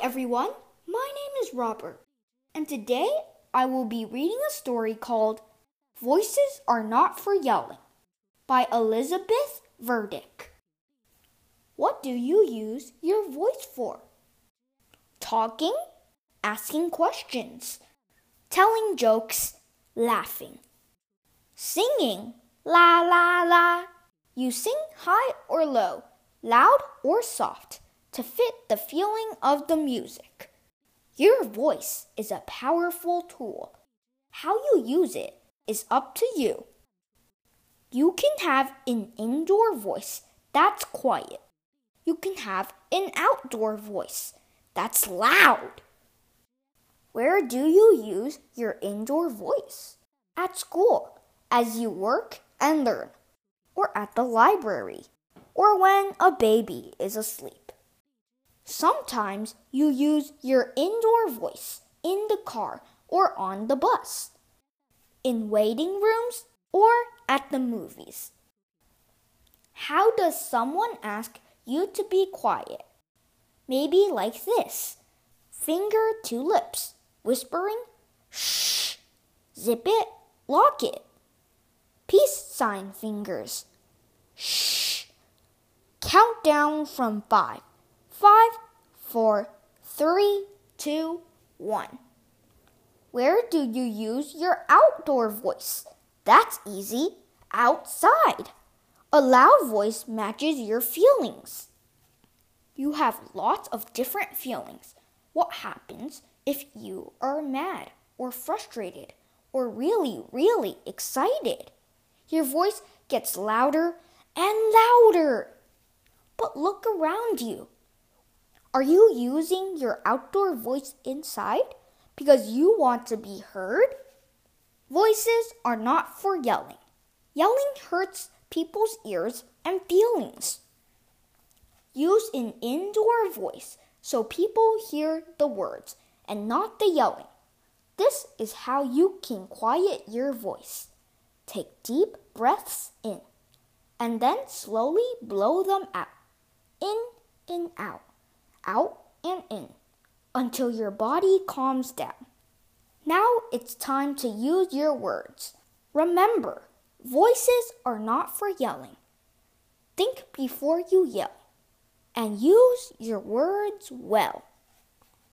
everyone. My name is Robert, and today I will be reading a story called Voices Are Not for Yelling by Elizabeth Verdick. What do you use your voice for? Talking, asking questions, telling jokes, laughing, singing, la la la. You sing high or low, loud or soft to fit the feeling of the music. Your voice is a powerful tool. How you use it is up to you. You can have an indoor voice that's quiet. You can have an outdoor voice that's loud. Where do you use your indoor voice? At school, as you work and learn, or at the library, or when a baby is asleep. Sometimes you use your indoor voice in the car or on the bus, in waiting rooms, or at the movies. How does someone ask you to be quiet? Maybe like this finger to lips, whispering, shh, zip it, lock it. Peace sign fingers, shh. Count down from five five, four, three, two, one. Where do you use your outdoor voice? That's easy. Outside. A loud voice matches your feelings. You have lots of different feelings. What happens if you are mad or frustrated or really, really excited? Your voice gets louder and louder. But look around you. Are you using your outdoor voice inside because you want to be heard? Voices are not for yelling. Yelling hurts people's ears and feelings. Use an indoor voice so people hear the words and not the yelling. This is how you can quiet your voice. Take deep breaths in and then slowly blow them out. In and out out and in until your body calms down. Now it's time to use your words. Remember, voices are not for yelling. Think before you yell and use your words well.